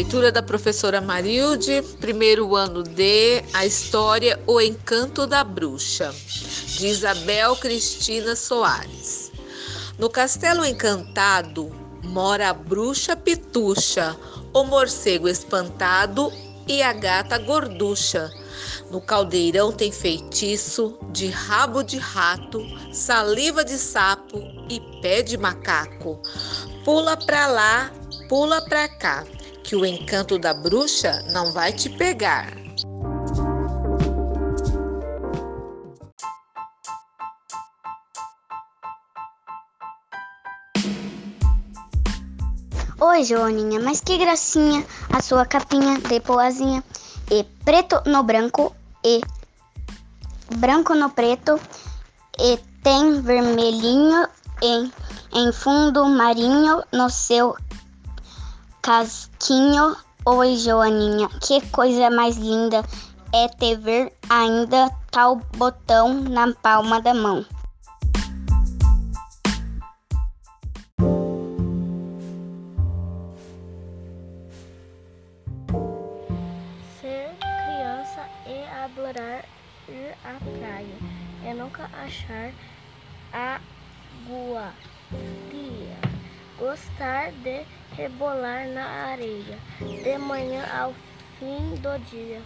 Leitura da professora Marilde, primeiro ano D, a história O Encanto da Bruxa, de Isabel Cristina Soares. No castelo encantado mora a bruxa pitucha, o morcego espantado e a gata gorducha. No caldeirão tem feitiço de rabo de rato, saliva de sapo e pé de macaco. Pula pra lá, pula pra cá que o encanto da bruxa não vai te pegar. Oi, Joaninha, mas que gracinha a sua capinha de poazinha. E preto no branco, e branco no preto, e tem vermelhinho em, em fundo marinho no seu Casquinho, oi Joaninha, que coisa mais linda é te ver ainda tal botão na palma da mão. Ser criança e adorar ir à praia e nunca achar água fria. Gostar de rebolar na areia, de manhã ao fim do dia.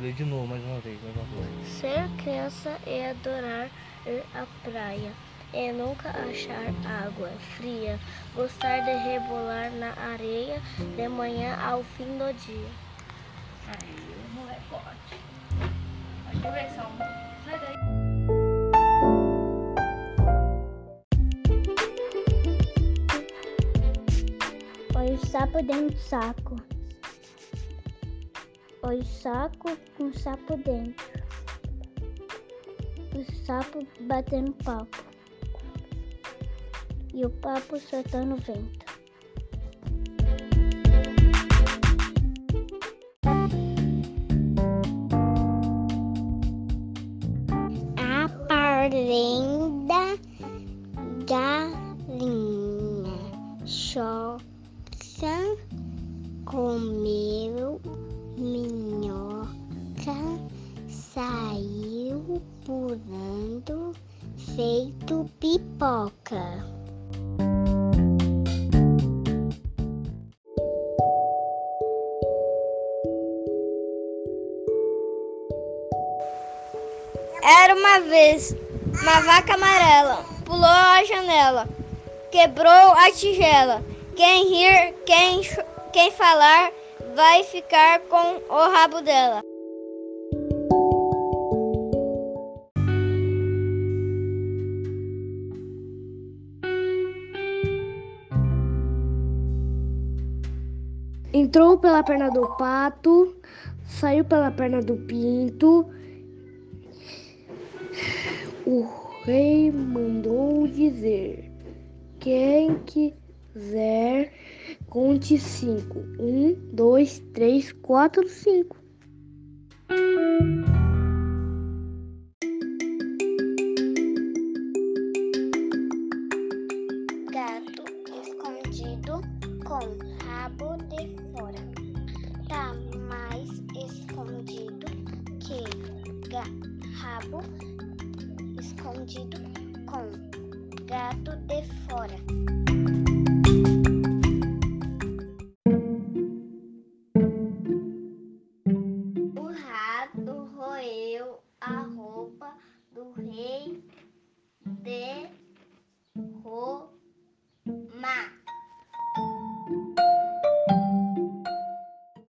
Lê de novo mais uma vez, mais uma vez. Ser criança e adorar ir à praia e nunca achar água fria. Gostar de rebolar na areia, de manhã ao fim do dia. Aí, moleque, pode. Pode ver, só Sai O sapo dentro do saco. Oi, saco com sapo dentro. O sapo batendo papo. E o papo soltando vento. A parenda comeu minhoca, saiu pulando, feito pipoca. Era uma vez uma vaca amarela, pulou a janela, quebrou a tigela. Quem rir, quem, cho- quem falar, vai ficar com o rabo dela. Entrou pela perna do pato, saiu pela perna do pinto. O rei mandou dizer: quem quiser, conte cinco. Um, dois, três, quatro, cinco. Gato escondido com rabo de fora. Tá mais escondido que rabo escondido com gato de fora. Rato